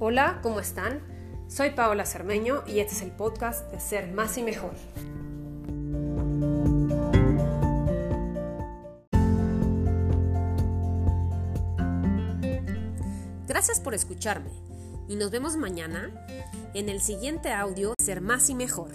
Hola, ¿cómo están? Soy Paola Cermeño y este es el podcast de Ser Más y Mejor. Gracias por escucharme y nos vemos mañana en el siguiente audio Ser Más y Mejor.